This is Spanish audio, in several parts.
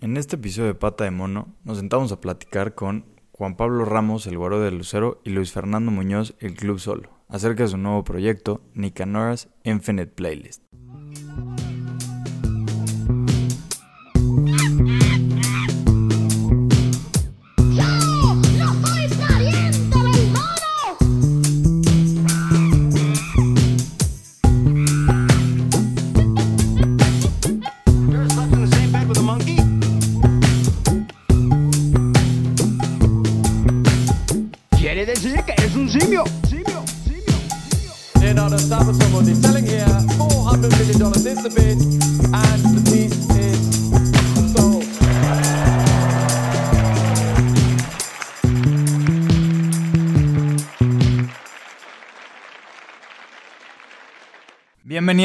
En este episodio de Pata de Mono nos sentamos a platicar con Juan Pablo Ramos, el Guaro de Lucero, y Luis Fernando Muñoz, el Club Solo, acerca de su nuevo proyecto, Nicanora's Infinite Playlist.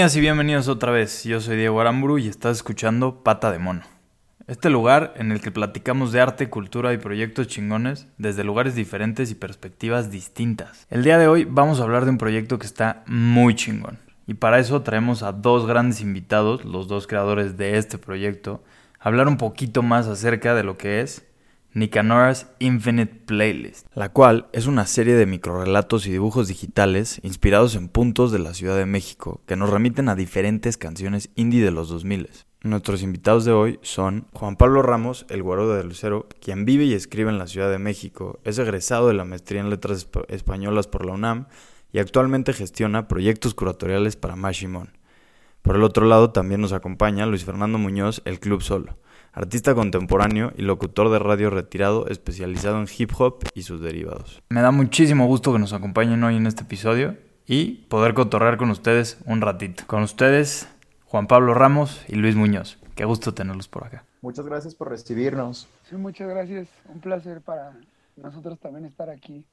Y bienvenidos otra vez. Yo soy Diego Aramburu y estás escuchando Pata de Mono. Este lugar en el que platicamos de arte, cultura y proyectos chingones desde lugares diferentes y perspectivas distintas. El día de hoy vamos a hablar de un proyecto que está muy chingón. Y para eso traemos a dos grandes invitados, los dos creadores de este proyecto, a hablar un poquito más acerca de lo que es Nicanora's Infinite Playlist, la cual es una serie de microrelatos y dibujos digitales inspirados en puntos de la Ciudad de México que nos remiten a diferentes canciones indie de los 2000. Nuestros invitados de hoy son Juan Pablo Ramos, el guaro de Lucero, quien vive y escribe en la Ciudad de México, es egresado de la maestría en letras españolas por la UNAM y actualmente gestiona proyectos curatoriales para Mashimon. Por el otro lado también nos acompaña Luis Fernando Muñoz, el Club Solo artista contemporáneo y locutor de radio retirado especializado en hip hop y sus derivados. Me da muchísimo gusto que nos acompañen hoy en este episodio y poder cotorrear con ustedes un ratito. Con ustedes, Juan Pablo Ramos y Luis Muñoz. Qué gusto tenerlos por acá. Muchas gracias por recibirnos. Sí, muchas gracias. Un placer para nosotros también estar aquí.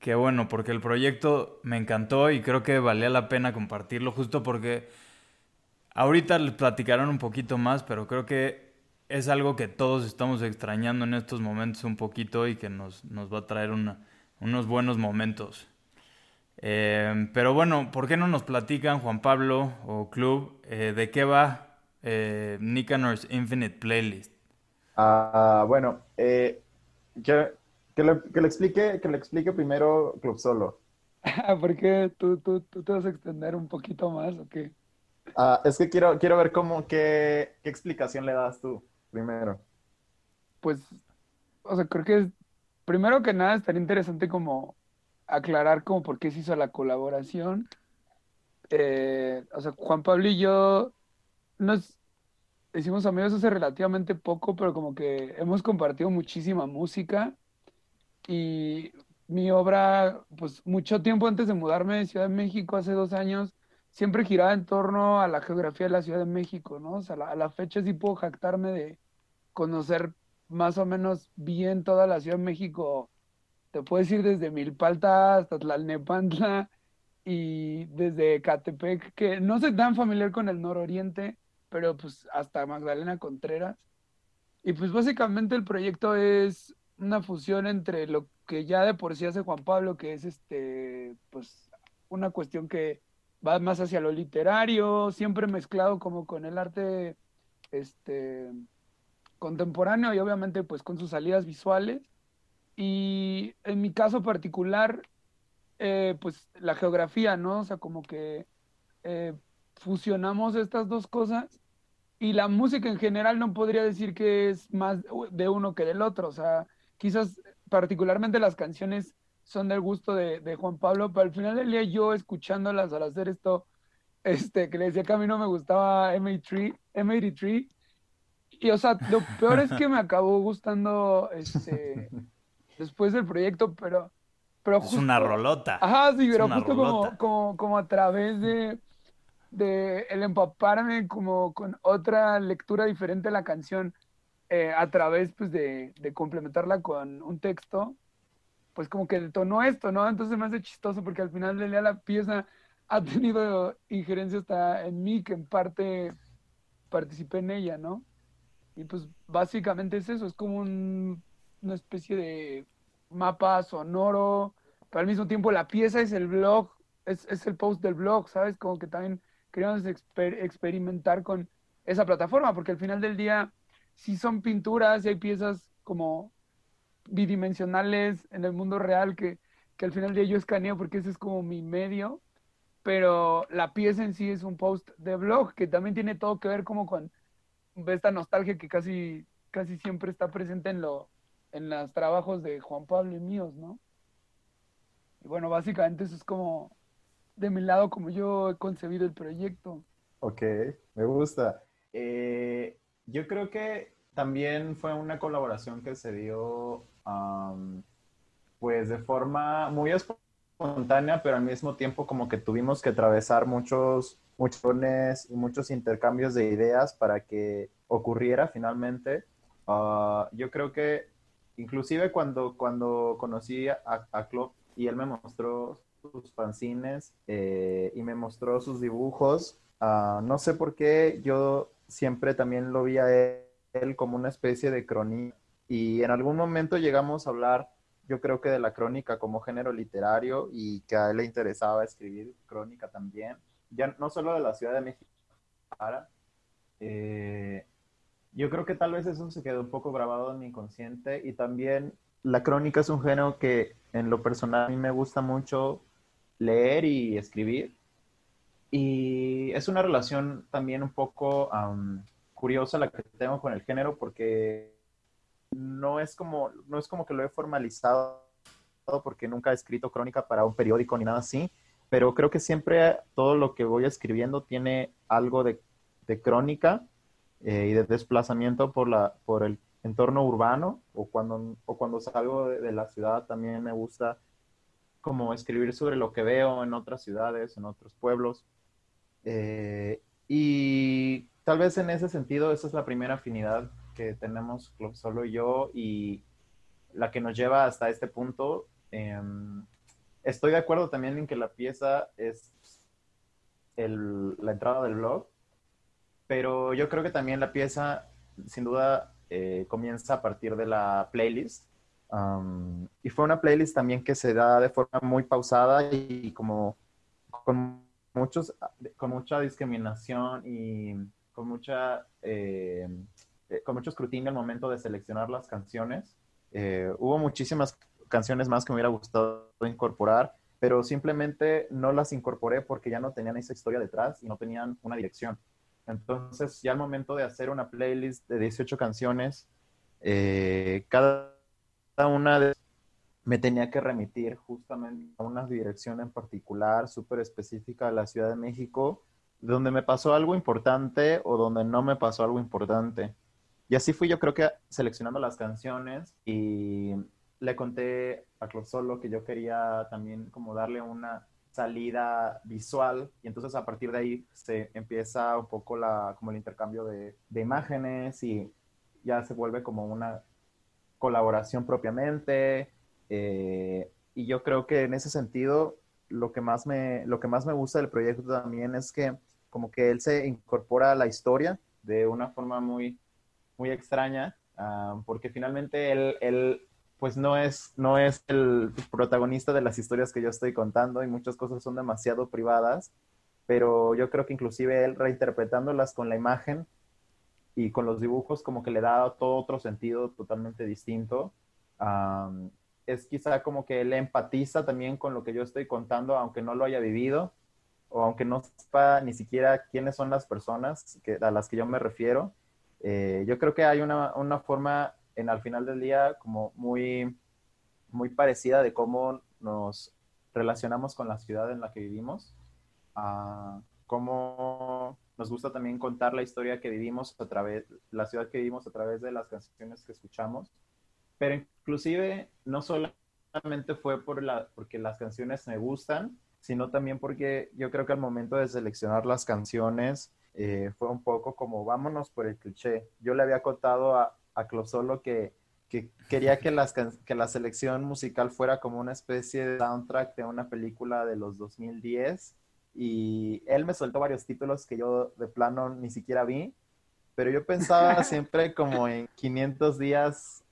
Qué bueno, porque el proyecto me encantó y creo que valía la pena compartirlo justo porque ahorita les platicaron un poquito más, pero creo que es algo que todos estamos extrañando en estos momentos un poquito y que nos, nos va a traer unos buenos momentos. Eh, pero bueno, ¿por qué no nos platican, Juan Pablo o Club, eh, de qué va eh, Nicanor's Infinite Playlist? Ah, bueno, eh, que, que, le, que, le, explique, que le explique primero Club Solo. ¿Por qué tú, tú, tú, te vas a extender un poquito más o qué? Ah, es que quiero, quiero ver cómo, qué, qué explicación le das tú primero? Pues, o sea, creo que primero que nada estaría interesante como aclarar como por qué se hizo la colaboración. Eh, o sea, Juan Pablo y yo nos hicimos amigos hace relativamente poco, pero como que hemos compartido muchísima música y mi obra, pues mucho tiempo antes de mudarme de Ciudad de México, hace dos años, siempre giraba en torno a la geografía de la Ciudad de México, ¿no? O sea, a la fecha sí puedo jactarme de conocer más o menos bien toda la Ciudad de México. Te puedes ir desde Milpalta hasta Tlalnepantla y desde Catepec, que no soy tan familiar con el nororiente, pero pues hasta Magdalena Contreras. Y pues básicamente el proyecto es una fusión entre lo que ya de por sí hace Juan Pablo, que es este, pues una cuestión que va más hacia lo literario, siempre mezclado como con el arte este, contemporáneo y obviamente pues con sus salidas visuales. Y en mi caso particular, eh, pues la geografía, ¿no? O sea, como que eh, fusionamos estas dos cosas y la música en general no podría decir que es más de uno que del otro. O sea, quizás particularmente las canciones son del gusto de, Juan Pablo, pero al final del día yo escuchándolas al hacer esto, este, que le decía que a mí no me gustaba M83, M83 y o sea, lo peor es que me acabó gustando este, después del proyecto, pero... pero es una rolota. Ajá, sí, pero justo como, como, como, a través de, de el empaparme como con otra lectura diferente de la canción, eh, a través pues de, de complementarla con un texto, pues como que detonó esto, ¿no? Entonces me hace chistoso porque al final de la pieza ha tenido injerencia hasta en mí, que en parte participé en ella, ¿no? Y pues básicamente es eso, es como una especie de mapa sonoro, pero al mismo tiempo la pieza es el blog, es, es el post del blog, ¿sabes? Como que también queríamos experimentar con esa plataforma, porque al final del día sí son pinturas y hay piezas como bidimensionales en el mundo real que, que al final de yo escaneo porque ese es como mi medio, pero la pieza en sí es un post de blog que también tiene todo que ver como con esta nostalgia que casi, casi siempre está presente en, lo, en los trabajos de Juan Pablo y míos, ¿no? Y bueno, básicamente eso es como de mi lado como yo he concebido el proyecto. Ok, me gusta. Eh, yo creo que también fue una colaboración que se dio pues de forma muy espontánea, pero al mismo tiempo como que tuvimos que atravesar muchos, muchos y muchos intercambios de ideas para que ocurriera finalmente. Ah, yo creo que inclusive cuando, cuando conocí a, a Club y él me mostró sus fanzines eh, y me mostró sus dibujos, ah, no sé por qué yo siempre también lo vi a él, como una especie de crónica y en algún momento llegamos a hablar yo creo que de la crónica como género literario y que a él le interesaba escribir crónica también, ya no solo de la Ciudad de México, eh, yo creo que tal vez eso se quedó un poco grabado en mi inconsciente y también la crónica es un género que en lo personal a mí me gusta mucho leer y escribir. Y es una relación también un poco curiosa la que tengo con el género porque no es como, no es como que lo he formalizado porque nunca he escrito crónica para un periódico ni nada así, pero creo que siempre todo lo que voy escribiendo tiene algo de, crónica eh, y de desplazamiento por, la, por el entorno urbano o cuando, o cuando salgo de, la ciudad también me gusta como escribir sobre lo que veo en otras ciudades, en otros pueblos. Eh, y tal vez en ese sentido esa es la primera afinidad que tenemos Club Solo y yo y la que nos lleva hasta este punto. Em, estoy de acuerdo también en que la pieza es la entrada del blog, pero yo creo que también la pieza sin duda eh, comienza a partir de la playlist. y fue una playlist también que se da de forma muy pausada y como con, muchos, con mucha discriminación y con, mucha, eh, eh, con mucho escrutinio al momento de seleccionar las canciones. hubo muchísimas canciones más que me hubiera gustado incorporar, pero simplemente no las incorporé porque ya no tenían esa historia detrás y no tenían una dirección. Entonces, ya al momento de hacer una playlist de 18 canciones, eh, cada una de me tenía que remitir justamente a una dirección en particular, súper específica de la Ciudad de México, donde me pasó algo importante o donde no me pasó algo importante. Y así fui yo creo que seleccionando las canciones y le conté a Solo que yo quería también como darle una salida visual y entonces a partir de ahí se empieza un poco la, como el intercambio de, imágenes y ya se vuelve como una colaboración propiamente eh, y yo creo que en ese sentido lo que más me lo que más me gusta del proyecto también es que como que él se incorpora a la historia de una forma muy muy extraña ah, porque finalmente él, él pues no es, no es el protagonista de las historias que yo estoy contando y muchas cosas son demasiado privadas, pero yo creo que inclusive él reinterpretándolas con la imagen y con los dibujos como que le da todo otro sentido totalmente distinto. es quizá como que él empatiza también con lo que yo estoy contando, aunque no lo haya vivido o aunque no sepa ni siquiera quiénes son las personas que, a las que yo me refiero. Eh, yo creo que hay una, una forma en al final del día como muy, muy parecida de cómo nos relacionamos con la ciudad en la que vivimos, uh, cómo nos gusta también contar la historia que vivimos a través, la ciudad que vivimos a través de las canciones que escuchamos, pero inclusive no solamente fue por la, porque las canciones me gustan, sino también porque yo creo que al momento de seleccionar las canciones eh, fue un poco como vámonos por el cliché. Yo le había contado a, a Closolo que, que quería que, las, que la selección musical fuera como una especie de soundtrack de una película de los 2010 y él me soltó varios títulos que yo de plano ni siquiera vi, pero yo pensaba siempre como en 500 días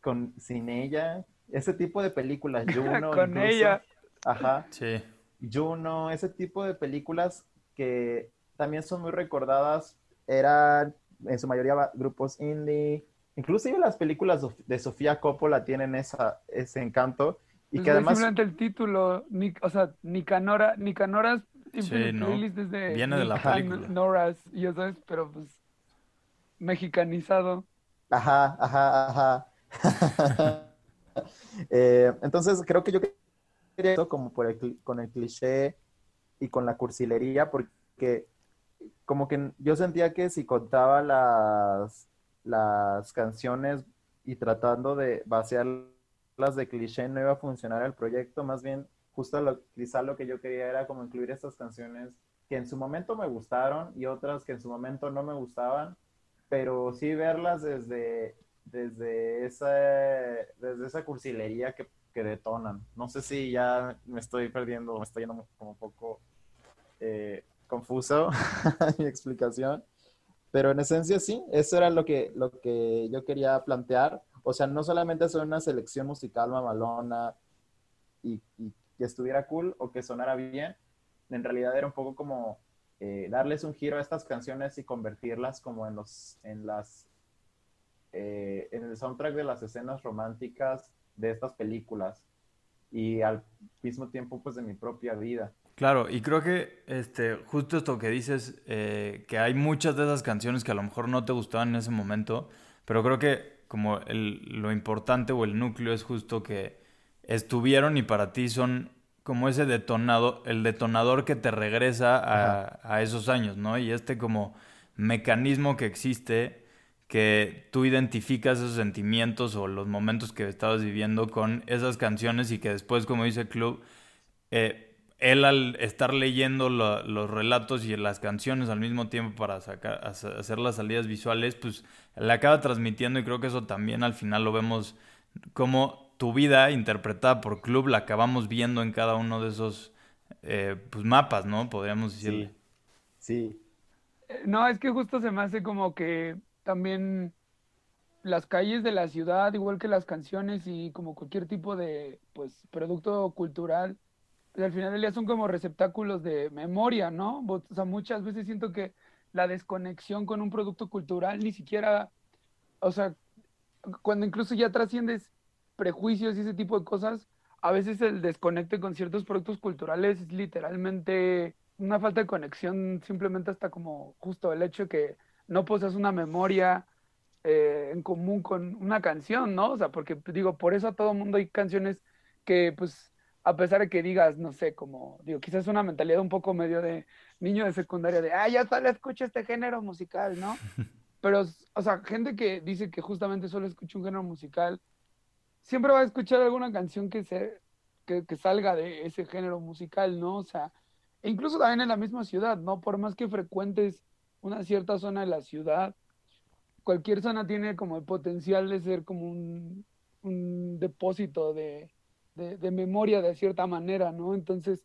con, sin ella, ese tipo de películas, Juno. con ella. Ajá. Sí. Juno, ese tipo de películas que también son muy recordadas, eran en su mayoría grupos indie. Inclusive las películas de Sofía Coppola tienen esa, ese encanto. Y Pues que además... simplemente el título, ni, o sea, Nicanora, Nicanoras Sí, ¿no? Playlist es de Viene de la Nican- película. Noras, ya sabes, pero pues mexicanizado. Ajá, ajá, ajá. Eh, entonces, creo que yo quería como por el con el cliché y con la cursilería, porque como que yo sentía que si contaba las, las canciones y tratando de vaciarlas de cliché no iba a funcionar el proyecto, más bien justo quizá lo que yo quería era como incluir estas canciones que en su momento me gustaron y otras que en su momento no me gustaban, pero sí verlas desde, desde, esa, desde esa cursilería que, que detonan. No sé si ya me estoy perdiendo, me estoy yendo como poco eh, confuso mi explicación, pero en esencia sí, eso era lo que, lo que yo quería plantear. O sea, no solamente hacer una selección musical mamalona y, que estuviera cool o que sonara bien, en realidad era un poco como eh, darles un giro a estas canciones y convertirlas como en los en las eh, en el soundtrack de las escenas románticas de estas películas y al mismo tiempo pues de mi propia vida. Claro, y creo que este, justo esto que dices, eh, que hay muchas de esas canciones que a lo mejor no te gustaban en ese momento, pero creo que como el, lo importante o el núcleo es justo que estuvieron y para ti son como ese detonado, el detonador que te regresa a, a esos años, ¿no? Y este como mecanismo que existe que tú identificas esos sentimientos o los momentos que estabas viviendo con esas canciones y que después, como dice Club, eh, él al estar leyendo lo- los relatos y las canciones al mismo tiempo para sacar, hacer las salidas visuales, pues la acaba transmitiendo y creo que eso también al final lo vemos como tu vida interpretada por Club la acabamos viendo en cada uno de esos eh, pues, mapas, ¿no? Podríamos decirle. Sí, sí, No, es que justo se me hace como que también las calles de la ciudad, igual que las canciones y como cualquier tipo de pues producto cultural, al final del día son como receptáculos de memoria, ¿no? O sea, muchas veces siento que la desconexión con un producto cultural ni siquiera, o sea, cuando incluso ya trasciendes prejuicios y ese tipo de cosas, a veces el desconecte con ciertos productos culturales es literalmente una falta de conexión, simplemente hasta como justo el hecho de que no poseas una memoria eh, en común con una canción, ¿no? O sea, porque pues, digo, por eso a todo mundo hay canciones que, pues, a pesar de que digas, no sé, como, digo, quizás una mentalidad un poco medio de niño de secundaria, de, ah, ya solo escucho este género musical, ¿no? Pero, o sea, gente que dice que justamente solo escucha un género musical, siempre va a escuchar alguna canción que, se, que, que salga de ese género musical, ¿no? O sea, e incluso también en la misma ciudad, ¿no? Por más que frecuentes una cierta zona de la ciudad, cualquier zona tiene como el potencial de ser como un, un depósito de, de, de memoria de cierta manera, ¿no? Entonces,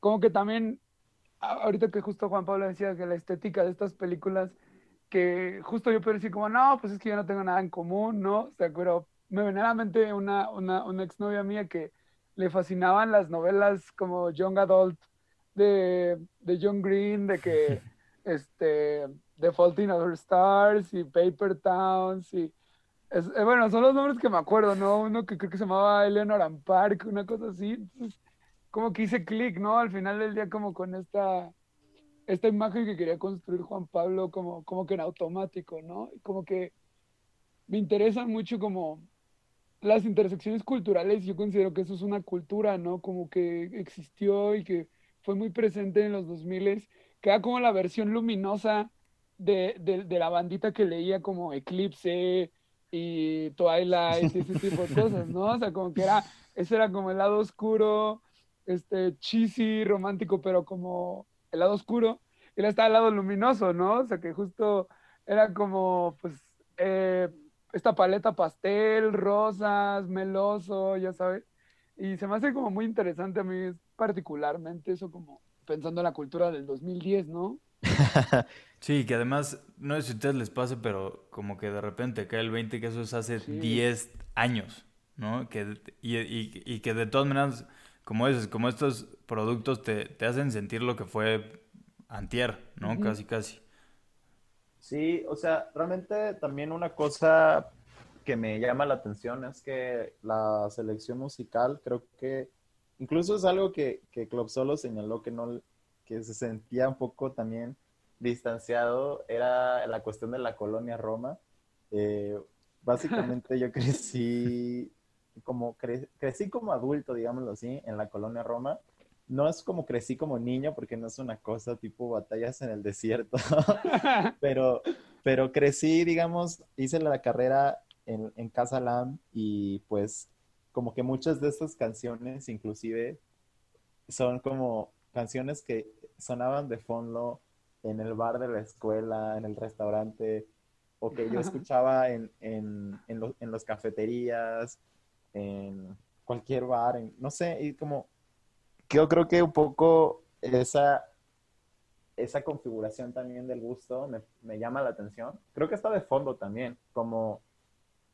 como que también, ahorita que justo Juan Pablo decía que la estética de estas películas, que justo yo puedo decir como, no, pues es que yo no tengo nada en común, ¿no? O sea, pero me venía a la mente una, una, una exnovia mía que le fascinaban las novelas como Young Adult de, de John Green, de que, este, The Fault in Other Stars y Paper Towns y, eh, bueno, son los nombres que me acuerdo, ¿no? Uno que creo que se llamaba Eleanor and una cosa así. Entonces, como que hice clic, ¿no? Al final del día como con esta, esta imagen que quería construir Juan Pablo como, como que en automático, ¿no? Como que me interesan mucho como las intersecciones culturales, yo considero que eso es una cultura, ¿no? Como que existió y que fue muy presente en los 2000 que era como la versión luminosa de, de la bandita que leía como Eclipse y Twilight y ese tipo de cosas, ¿no? O sea, como que era, ese era como el lado oscuro, este, cheesy, romántico, pero como el lado oscuro, y luego estaba el lado luminoso, ¿no? O sea, que justo era como, pues, eh, esta paleta pastel, rosas, meloso, ya sabes. Y se me hace como muy interesante a mí particularmente eso como pensando en la cultura del 2010, ¿no? Sí, que además, no sé si a ustedes les pase, pero como que de repente cae el 20 que eso es hace Sí. 10 años, ¿no? Que, y, y- y que de todas maneras, como dices, como estos productos te, te hacen sentir lo que fue antier, ¿no? Casi, casi. Sí, o sea, realmente también una cosa que me llama la atención es que la selección musical creo que incluso es algo que, que Club Solo señaló que no que se sentía un poco también distanciado era la cuestión de la colonia Roma. Eh, básicamente yo crecí como crecí como adulto, digámoslo así, en la colonia Roma. No es como crecí como niño, porque no es una cosa tipo batallas en el desierto, pero, pero crecí, digamos, hice la carrera en, en Casa Lam y pues como que muchas de estas canciones inclusive son como canciones que sonaban de fondo en el bar de la escuela, en el restaurante, o que yo escuchaba en, en, en, en las cafeterías, en cualquier bar, en, no sé, y como yo creo que un poco esa, esa configuración también del gusto me, me llama la atención. Creo que está de fondo también, como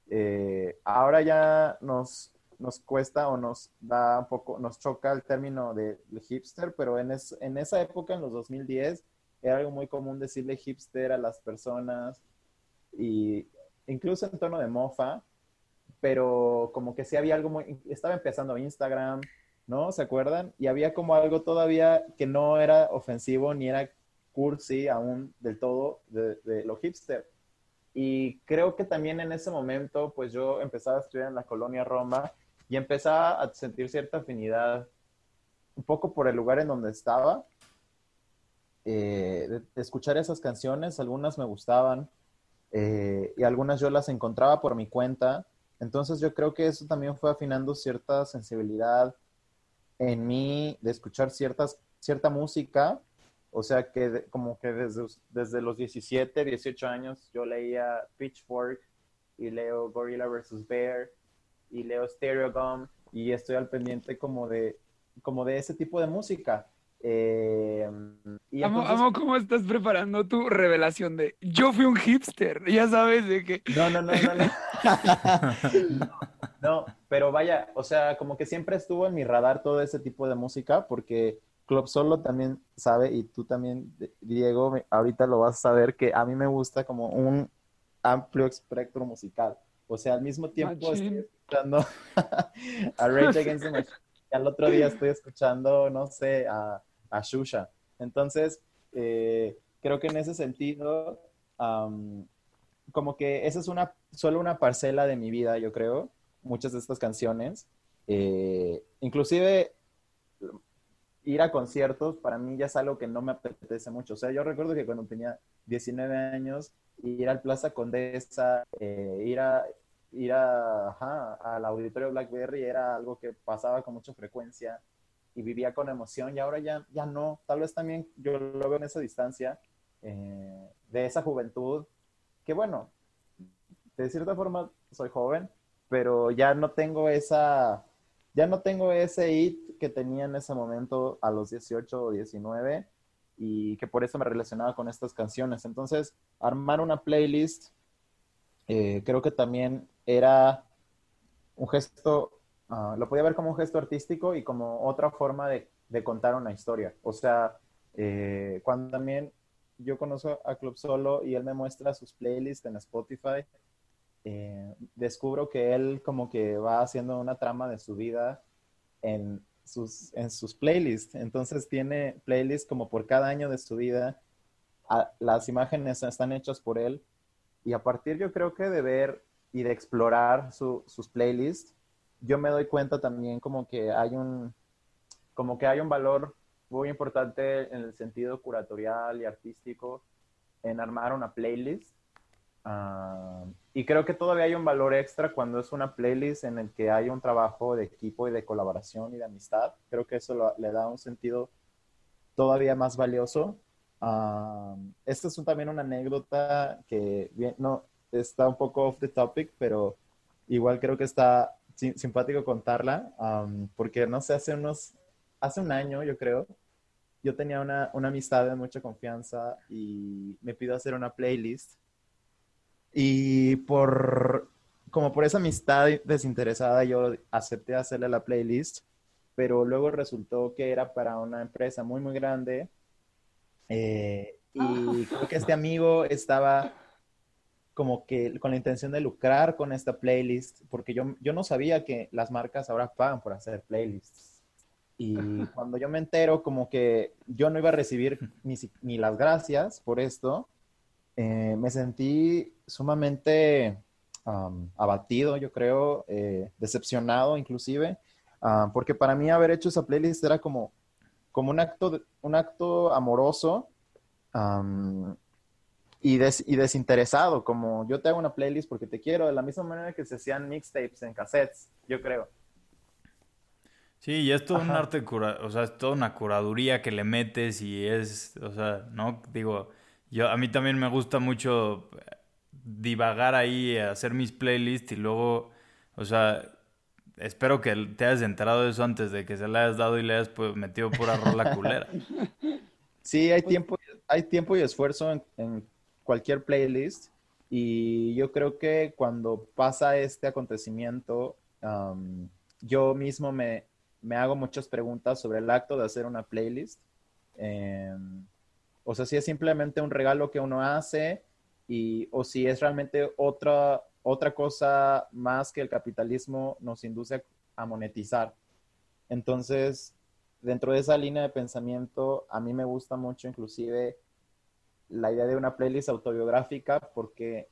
eh, ahora ya nos, nos cuesta o nos da un poco, nos choca el término de, hipster, pero en, en esa época, en los 2010, era algo muy común decirle hipster a las personas y incluso en tono de mofa, pero como que sí había algo muy, estaba empezando Instagram, ¿no? ¿Se acuerdan? Y había como algo todavía que no era ofensivo ni era cursi aún del todo de, de lo hipster. Y creo que también en ese momento, pues yo empezaba a estudiar en la colonia Roma y empezaba a sentir cierta afinidad, un poco por el lugar en donde estaba, eh, de, escuchar esas canciones, algunas me gustaban eh, y algunas yo las encontraba por mi cuenta. Entonces yo creo que eso también fue afinando cierta sensibilidad en mí de escuchar ciertas, cierta música. O sea que como que desde, desde los 17, 18 años yo leía Pitchfork y leo Gorilla vs. Bear y leo Stereogum y estoy al pendiente como de, como de ese tipo de música. Eh, y amo, cómo estás preparando tu revelación de yo fui un hipster, ya sabes de que... No, no, no, no, no. no, pero vaya, o sea, como que siempre estuvo en mi radar todo ese tipo de música porque Club Solo también sabe y tú también, Diego, ahorita lo vas a saber que a mí me gusta como un amplio espectro musical. O sea, al mismo tiempo estoy escuchando a Rage Against the Machine y al otro día estoy escuchando, no sé, a a Shusha. Entonces, eh, creo que en ese sentido, como que esa es una, solo una parcela de mi vida, yo creo, muchas de estas canciones. Eh, inclusive ir a conciertos para mí ya es algo que no me apetece mucho. O sea, yo recuerdo que cuando tenía 19 años, ir al Plaza Condesa, eh, ir a ir a, al auditorio Blackberry era algo que pasaba con mucha frecuencia y vivía con emoción y ahora ya, ya no. Tal vez también yo lo veo en esa distancia eh, de esa juventud, que bueno, de cierta forma soy joven, pero ya no tengo esa, ya no tengo ese hit que tenía en ese momento a los 18 o 19 y que por eso me relacionaba con estas canciones. Entonces, armar una playlist eh, creo que también era un gesto Ah, lo podía ver como un gesto artístico y como otra forma de, contar una historia. O sea, eh, cuando también yo conozco a Club Solo y él me muestra sus playlists en Spotify, eh, descubro que él como que va haciendo una trama de su vida en sus, en sus playlists. Entonces tiene playlists como por cada año de su vida. las imágenes están hechas por él. Y a partir yo creo que de ver y de explorar su, sus playlists, yo me doy cuenta también como que hay un, como que hay un valor muy importante en el sentido curatorial y artístico en armar una playlist. Ah, y creo que todavía hay un valor extra cuando es una playlist en el que hay un trabajo de equipo y de colaboración y de amistad. Creo que eso le da un sentido todavía más valioso. Uh, esta es también una anécdota que no está un poco off the topic, pero igual creo que está simpático contarla, porque no sé, hace unos, hace un año yo creo, yo tenía una, una amistad de mucha confianza y me pidió hacer una playlist. Y por, como por esa amistad desinteresada, yo acepté hacerle la playlist, pero luego resultó que era para una empresa muy, muy grande. Eh, y creo que este amigo estaba como que con la intención de lucrar con esta playlist, porque yo, yo no sabía que las marcas ahora pagan por hacer playlists. Y cuando yo me entero como que yo no iba a recibir ni, ni las gracias por esto, eh, me sentí sumamente abatido, yo creo, eh, decepcionado inclusive, ah, porque para mí haber hecho esa playlist era como, como un, acto, un acto amoroso y, y, desinteresado, como yo te hago una playlist porque te quiero, de la misma manera que se hacían mixtapes en cassettes, yo creo. Sí, y es todo un arte, o sea, es toda una curaduría que le metes y es, o sea, ¿no? Digo, yo, a mí también me gusta mucho divagar ahí, hacer mis playlists y luego, o sea, espero que te hayas enterado de eso antes de que se le hayas dado y le hayas pues, metido pura rola culera. Sí, hay tiempo, hay tiempo y esfuerzo en, cualquier playlist y yo creo que cuando pasa este acontecimiento, yo mismo me, me, hago muchas preguntas sobre el acto de hacer una playlist. Em, o sea, si es simplemente un regalo que uno hace y, o si es realmente otra, otra cosa más que el capitalismo nos induce a monetizar. Entonces, dentro de esa línea de pensamiento, a mí me gusta mucho inclusive la idea de una playlist autobiográfica porque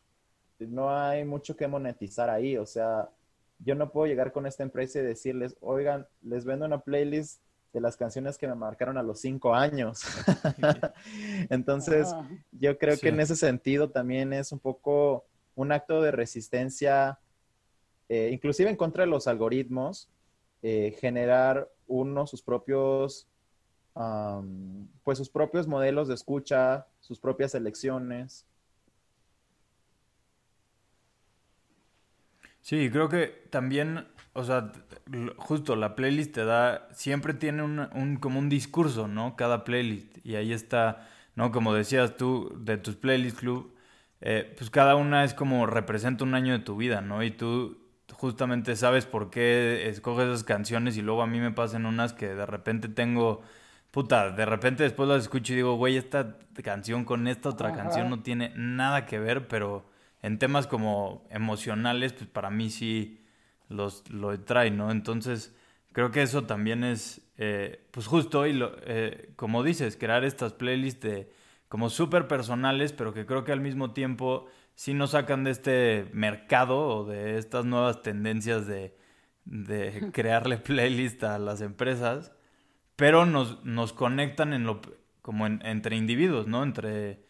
no hay mucho que monetizar ahí. O sea, yo no puedo llegar con esta empresa y decirles, oigan, les vendo una playlist de las canciones que me marcaron a los cinco años. Entonces, yo creo que en ese sentido también es un poco un acto de resistencia, eh, inclusive en contra de los algoritmos, eh, generar uno sus propios, pues sus propios modelos de escucha, sus propias elecciones. Sí, creo que también, o sea, justo la playlist te da, siempre tiene un, como un discurso, ¿no? Cada playlist. Y ahí está, ¿no? Como decías tú, de tus playlist club, eh, pues cada una es como representa un año de tu vida, ¿no? Y tú justamente sabes por qué escoges esas canciones y luego a mí me pasan unas que de repente tengo, puta, de repente después las escucho y digo, güey, esta canción con esta otra canción no tiene nada que ver, pero en temas como emocionales, pues para mí sí los, lo trae, ¿no? Entonces, creo que eso también es, eh, pues justo, y lo, eh, como dices, crear estas playlists de, como súper personales, pero que creo que al mismo tiempo si nos sacan de este mercado o de estas nuevas tendencias de, crearle playlist a las empresas, pero nos, nos conectan en lo, como entre individuos, ¿no? Entre,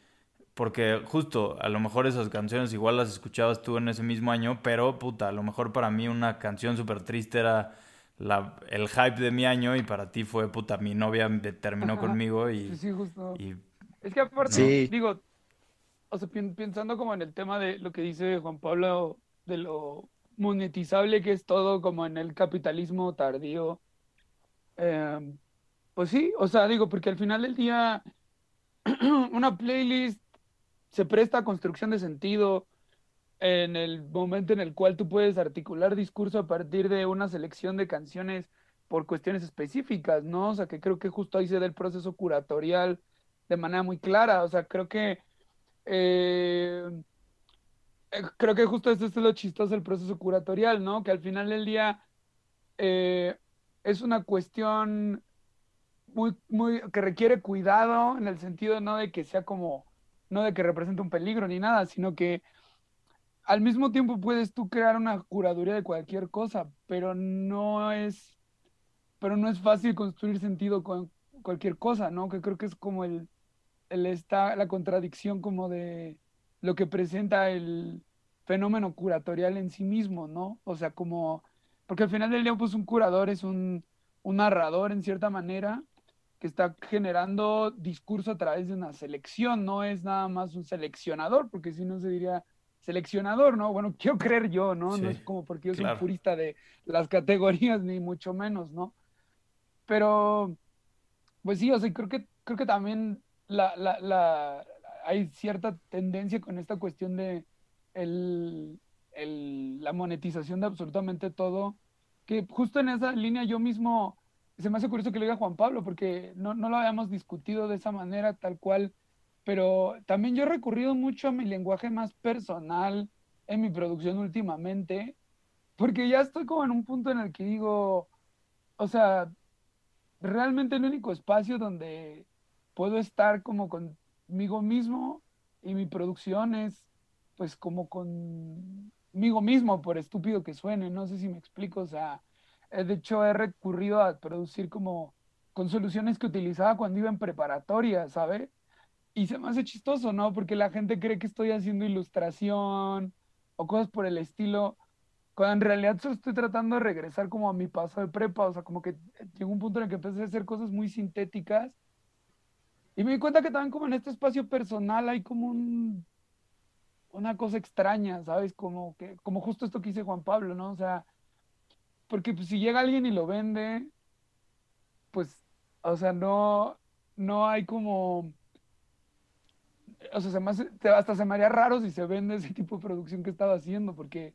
porque justo, a lo mejor esas canciones igual las escuchabas tú en ese mismo año, pero puta, a lo mejor para mí una canción súper triste era la, el hype de mi año y para ti fue puta, mi novia terminó conmigo y... Sí, justo. Es que aparte, digo, o sea, pensando como en el tema de lo que dice Juan Pablo, de lo monetizable que es todo como en el capitalismo tardío, em, pues sí, o sea, digo, porque al final del día una playlist se presta a construcción de sentido en el momento en el cual tú puedes articular discurso a partir de una selección de canciones por cuestiones específicas, ¿no? O sea, que creo que justo ahí se da el proceso curatorial de manera muy clara, o sea, creo que eh, eh, creo que justo esto es lo chistoso del proceso curatorial, ¿no? Que al final del día eh, es una cuestión muy, muy, que requiere cuidado en el sentido no de que sea como, no de que represente un peligro ni nada, sino que al mismo tiempo puedes tú crear una curaduría de cualquier cosa, pero no es, pero no es fácil construir sentido con cualquier cosa, ¿no? Que creo que es como el, está la contradicción como de lo que presenta el fenómeno curatorial en sí mismo, ¿no? O sea, como, porque al final del día, pues un curador es un, un narrador en cierta manera que está generando discurso a través de una selección, no es nada más un seleccionador, porque si no se diría seleccionador, ¿no? Bueno, quiero creer yo, ¿no? no es como porque yo soy un purista de las categorías, ni mucho menos, ¿no? Pero, pues sí, o sea, creo que, creo que también la, la, la, hay cierta tendencia con esta cuestión de el, el, la monetización de absolutamente todo, que justo en esa línea yo mismo, se me hace curioso que lo diga Juan Pablo, porque no, no lo habíamos discutido de esa manera tal cual, pero también yo he recurrido mucho a mi lenguaje más personal en mi producción últimamente, porque ya estoy como en un punto en el que digo, o sea, realmente el único espacio donde puedo estar como conmigo mismo y mi producción es pues como conmigo mismo, por estúpido que suene, no sé si me explico, o sea, eh, de hecho he recurrido a producir como con soluciones que utilizaba cuando iba en preparatoria, ¿sabes? Y se me hace chistoso, ¿no? Porque la gente cree que estoy haciendo ilustración o cosas por el estilo, cuando en realidad solo estoy tratando de regresar como a mi paso de prepa, o sea, como que llegó un punto en el que empecé a hacer cosas muy sintéticas y me di cuenta que también como en este espacio personal hay como un, una cosa extraña, ¿sabes? Como que, como justo esto que dice Juan Pablo, ¿no? O sea, porque pues, si llega alguien y lo vende, pues, o sea, no, no hay como, o sea, se me hace- hasta se me haría raro si se vende ese tipo de producción que estaba haciendo, porque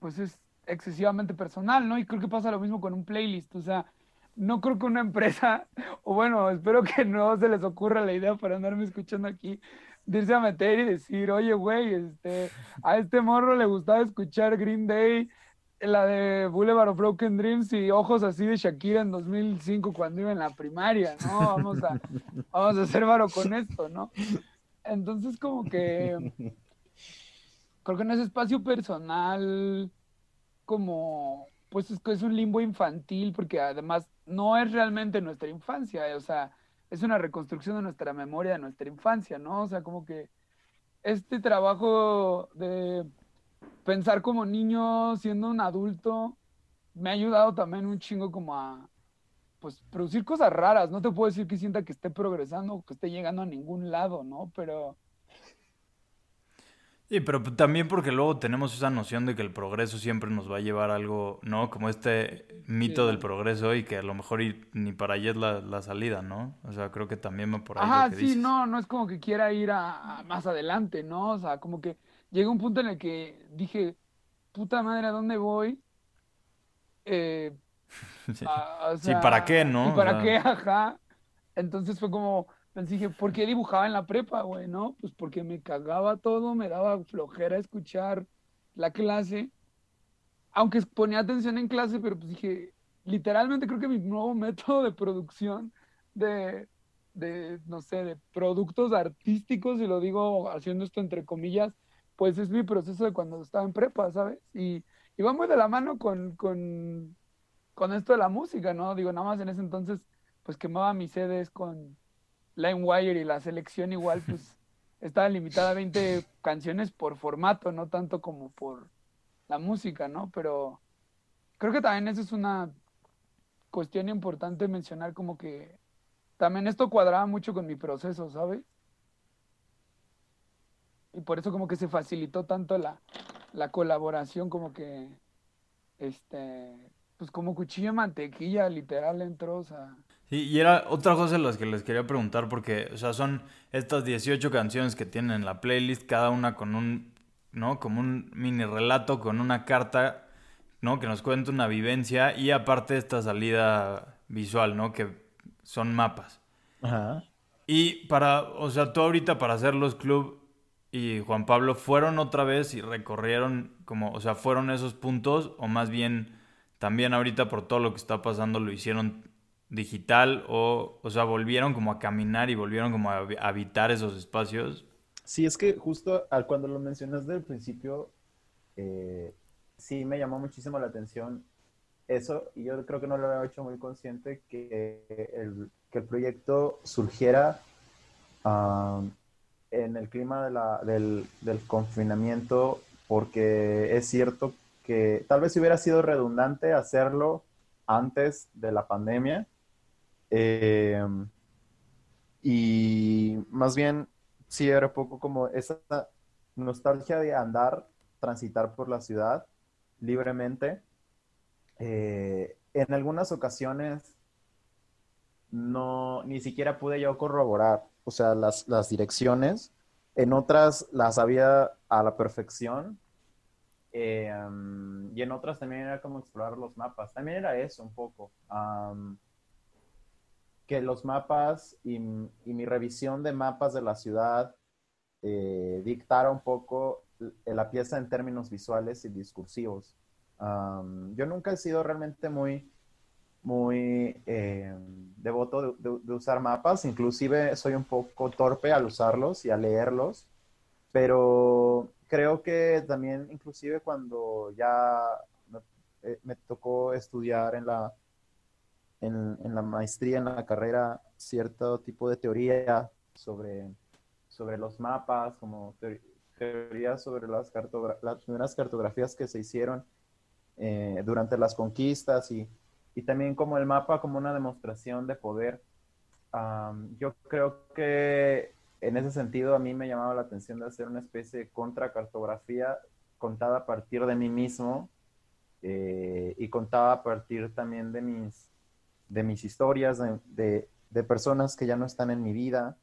pues es excesivamente personal, ¿no? Y creo que pasa lo mismo con un playlist, o sea, no creo que una empresa, o bueno, espero que no se les ocurra la idea para andarme escuchando aquí, irse a meter y decir, oye, güey, este, a este morro le gustaba escuchar Green Day, la de Boulevard of Broken Dreams y ojos así de Shakira en 2005 cuando iba en la primaria, ¿no? Vamos a, vamos a hacer varo con esto, ¿no? Entonces como que creo que en ese espacio personal como pues es es un limbo infantil porque además no es realmente nuestra infancia, o sea, es una reconstrucción de nuestra memoria de nuestra infancia, ¿no? O sea, como que este trabajo de pensar como niño siendo un adulto me ha ayudado también un chingo como a pues producir cosas raras, no te puedo decir que sienta que esté progresando que esté llegando a ningún lado, ¿no? Pero Sí, pero también porque luego tenemos esa noción de que el progreso siempre nos va a llevar a algo, ¿no? Como este mito Sí. del progreso y que a lo mejor ir- ni para allá es la, la salida, ¿no? O sea, creo que también va por ahí Ajá, lo que sí, dices. no, no es como que quiera ir a, a más adelante, ¿no? O sea, como que llega un punto en el que dije, puta madre, ¿a dónde voy? Eh, Sí. a- o Sí, ¿para qué, no? ¿Y O para sea- qué? Ajá. Entonces fue como, pensé, dije, ¿por qué dibujaba en la prepa, güey? ¿No? Pues porque me cagaba todo, me daba flojera escuchar la clase, aunque ponía atención en clase, pero pues dije, literalmente creo que mi nuevo método de producción de, de, no sé, de productos artísticos, y lo digo haciendo esto entre comillas, pues es mi proceso de cuando estaba en prepa, ¿sabes? Y, y va muy de la mano con, con, con esto de la música, ¿no? Digo, nada más en ese entonces, pues quemaba mis CDs con LimeWire y la selección igual, pues estaba limitada a 20 canciones por formato, no tanto como por la música, ¿no? Pero creo que también eso es una cuestión importante mencionar, como que también esto cuadraba mucho con mi proceso, ¿sabes? Y por eso como que se facilitó tanto la, la colaboración, como que, este, pues como cuchillo de mantequilla, literal, entró, o sea... Sí, y era otra cosa de las que les quería preguntar porque, o sea, son estas 18 canciones que tienen en la playlist, cada una con un, ¿no? Como un mini relato, con una carta, ¿no? Que nos cuenta una vivencia y aparte esta salida visual, ¿no? Que son mapas. Ajá. Y para, o sea, tú ahorita para hacer los club y Juan Pablo fueron otra vez y recorrieron como, o sea, fueron esos puntos o más bien también ahorita por todo lo que está pasando lo hicieron digital o, o sea, volvieron como a caminar y volvieron como a habi- habitar esos espacios. Sí, es que justo al- cuando lo mencionas del principio, eh, sí me llamó muchísimo la atención eso, y yo creo que no lo había hecho muy consciente que el, que el proyecto surgiera en el clima de la- del, del confinamiento, porque es cierto que tal vez hubiera sido redundante hacerlo antes de la pandemia. Eh, y más bien, sí, era poco como esa nostalgia de andar, transitar por la ciudad libremente. Eh, en algunas ocasiones no, ni siquiera pude yo corroborar, o sea, las, las direcciones. En otras las sabía a la perfección. Um, y en otras también era como explorar los mapas. También era eso un poco. Que los mapas y, mi revisión de mapas de la ciudad eh, dictara un poco la pieza en términos visuales y discursivos. yo nunca he sido realmente muy, muy eh, devoto de, usar mapas, inclusive soy un poco torpe al usarlos y a leerlos, pero creo que también inclusive cuando ya me eh, tocó estudiar en la en, la maestría, en la carrera, cierto tipo de teoría sobre, sobre los mapas, como teoría sobre las, las primeras cartografías que se hicieron eh, durante las conquistas y, y, también como el mapa como una demostración de poder. yo creo que en ese sentido a mí me llamaba la atención de hacer una especie de contracartografía contada a partir de mí mismo eh, y contada a partir también de mis de mis historias, de, personas que ya no están en mi vida.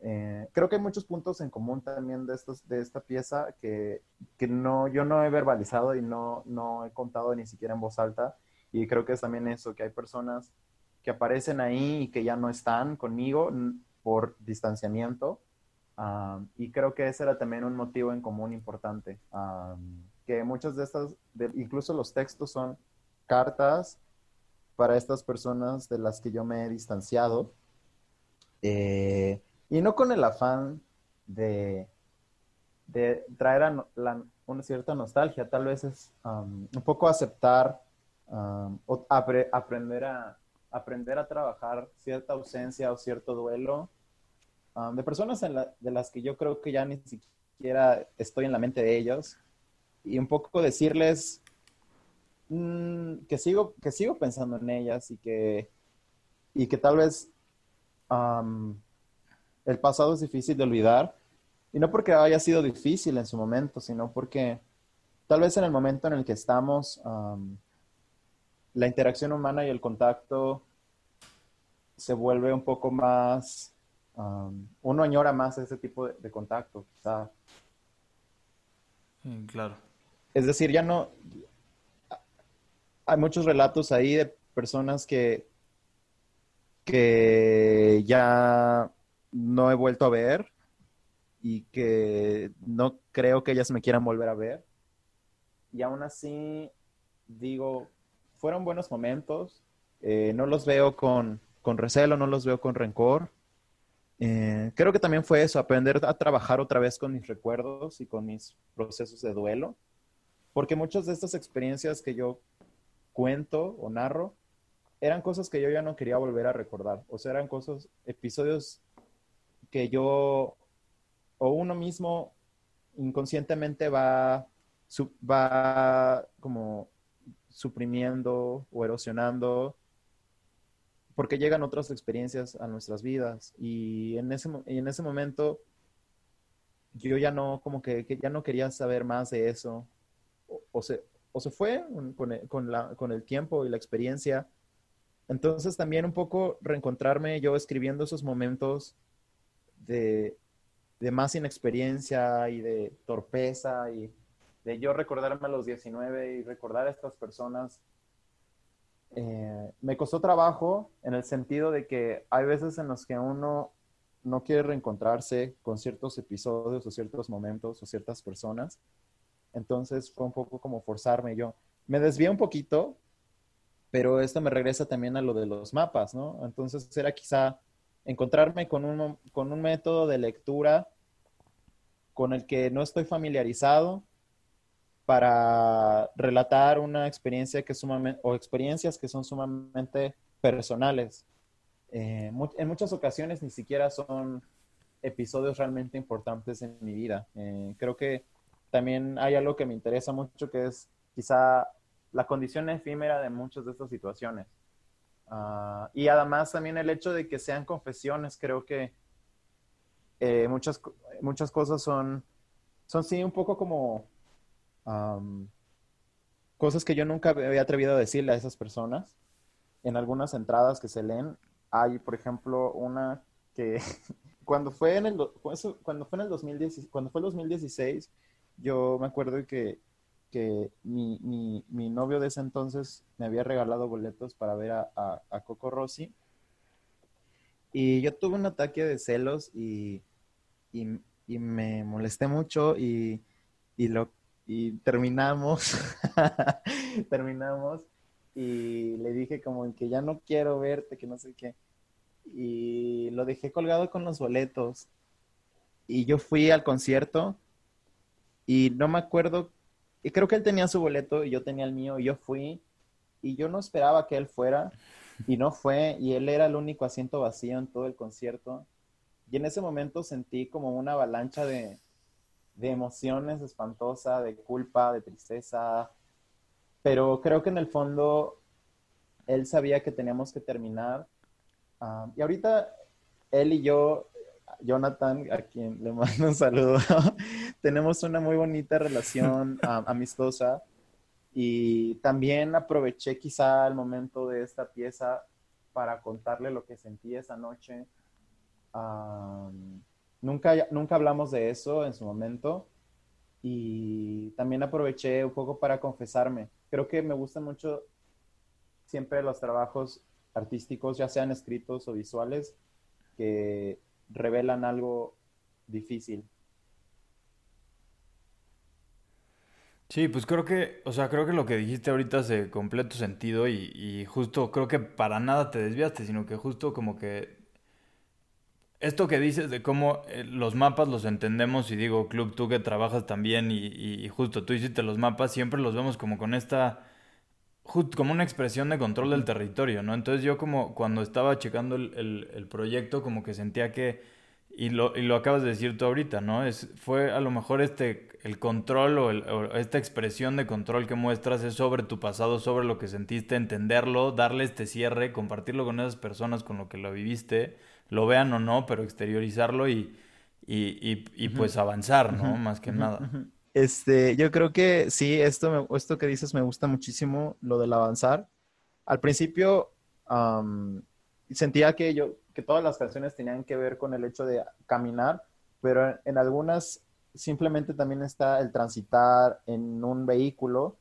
Eh, creo que hay muchos puntos en común también de, estos, de esta pieza que, no, yo no he verbalizado y no, no he contado ni siquiera en voz alta. Y creo que es también eso, que hay personas que aparecen ahí y que ya no están conmigo por distanciamiento. y creo que ese era también un motivo en común importante. que muchas de estas, incluso los textos son cartas para estas personas de las que yo me he distanciado. Eh, y no con el afán de, de traer a una cierta nostalgia, tal vez es um, un poco aceptar um, o aprender, a, aprender a trabajar cierta ausencia o cierto duelo um, de personas de las que yo creo que ya ni siquiera estoy en la mente de ellos y un poco decirles Mm, que, sigo, que sigo pensando en ellas y que, y que tal vez el pasado es difícil de olvidar. Y no porque haya sido difícil en su momento, sino porque tal vez en el momento en el que estamos, la interacción humana y el contacto se vuelve un poco más, uno añora más ese tipo de, contacto, quizá. claro. Es decir, ya no, hay muchos relatos ahí de personas que, que ya no he vuelto a ver y que no creo que ellas me quieran volver a ver. Y aún así, digo, fueron buenos momentos. Eh, no los veo con, recelo, no los veo con rencor. Eh, creo que también fue eso, aprender a trabajar otra vez con mis recuerdos y con mis procesos de duelo. Porque muchas de estas experiencias que yo cuento o narro, eran cosas que yo ya no quería volver a recordar. O sea, eran cosas, episodios que yo o uno mismo inconscientemente va, va como suprimiendo o erosionando porque llegan otras experiencias a nuestras vidas y en ese, en ese momento yo ya no como que, ya no quería saber más de eso o, o, se, o se fue con el, tiempo y la experiencia. Entonces también un poco reencontrarme yo escribiendo esos momentos de, más inexperiencia y de torpeza y de yo recordarme a los 19 y recordar a estas personas. Eh, me costó trabajo en el sentido de que hay veces en los que uno no quiere reencontrarse con ciertos episodios o ciertos momentos o ciertas personas entonces fue un poco como forzarme yo. Me desvié un poquito, pero esto me regresa también a lo de los mapas, ¿no? Entonces era quizá encontrarme con un, con un método de lectura con el que no estoy familiarizado para relatar una experiencia que sumamente, o experiencias que son sumamente personales. Eh, en muchas ocasiones ni siquiera son episodios realmente importantes en mi vida. Eh, creo que también hay algo que me interesa mucho que es quizá la condición efímera de muchas de estas situaciones. Ah, y además también el hecho de que sean confesiones, creo que eh, muchas, muchas cosas son, son sí un poco como cosas que yo nunca había atrevido a decirle a esas personas. En algunas entradas que se leen, hay, por ejemplo, una que cuando fue en el, cuando fue en el 2016, cuando fue el 2016, yo me acuerdo que, que mi, mi, novio de ese entonces me había regalado boletos para ver a, a, Coco Rossi. Y yo tuve un ataque de celos y, y, me molesté mucho y, y, lo, terminamos, terminamos y le dije como que ya no quiero verte, que no sé qué. Y lo dejé colgado con los boletos. Y yo fui al concierto y no me acuerdo, y creo que él tenía su boleto y yo tenía el mío y yo fui y yo no esperaba que él fuera y no fue y él era el único asiento vacío en todo el concierto. Y en ese momento sentí como una avalancha de, de emociones espantosa, de culpa, de tristeza, pero creo que en el fondo él sabía que teníamos que terminar. Ah, y ahorita él y yo, Jonathan, a quien le mando un saludo, tenemos una muy bonita relación amistosa. Y también aproveché quizá el momento de esta pieza para contarle lo que sentí esa noche. Ah, nunca, nunca hablamos de eso en su momento. Y también aproveché un poco para confesarme creo que me gustan mucho siempre los trabajos artísticos, ya sean escritos o visuales, que revelan algo difícil. Sí, pues creo que, o sea, creo que lo que dijiste ahorita hace completo sentido y, y justo creo que para nada te desviaste, sino que justo como que esto que dices de cómo eh, los mapas los entendemos, y digo, Club, tú que trabajas también, y, y justo tú hiciste los mapas, siempre los vemos como con esta, como una expresión de control del territorio, ¿no? Entonces yo como cuando estaba checando el, el, proyecto, como que sentía que, y lo, y lo acabas de decir tú ahorita, ¿no? Es, fue a lo mejor este, el control o, o esta expresión de control que muestras es sobre tu pasado, sobre lo que sentiste, entenderlo, darle este cierre, compartirlo con esas personas con lo que lo viviste lo vean o no, pero exteriorizarlo y, y, y, pues avanzar, ¿no? Más que nada. Este, yo creo que sí, esto, esto que dices me gusta muchísimo, lo del avanzar. Al principio sentía que yo, que todas las canciones tenían que ver con el hecho de caminar, pero en algunas simplemente también está el transitar en un vehículo,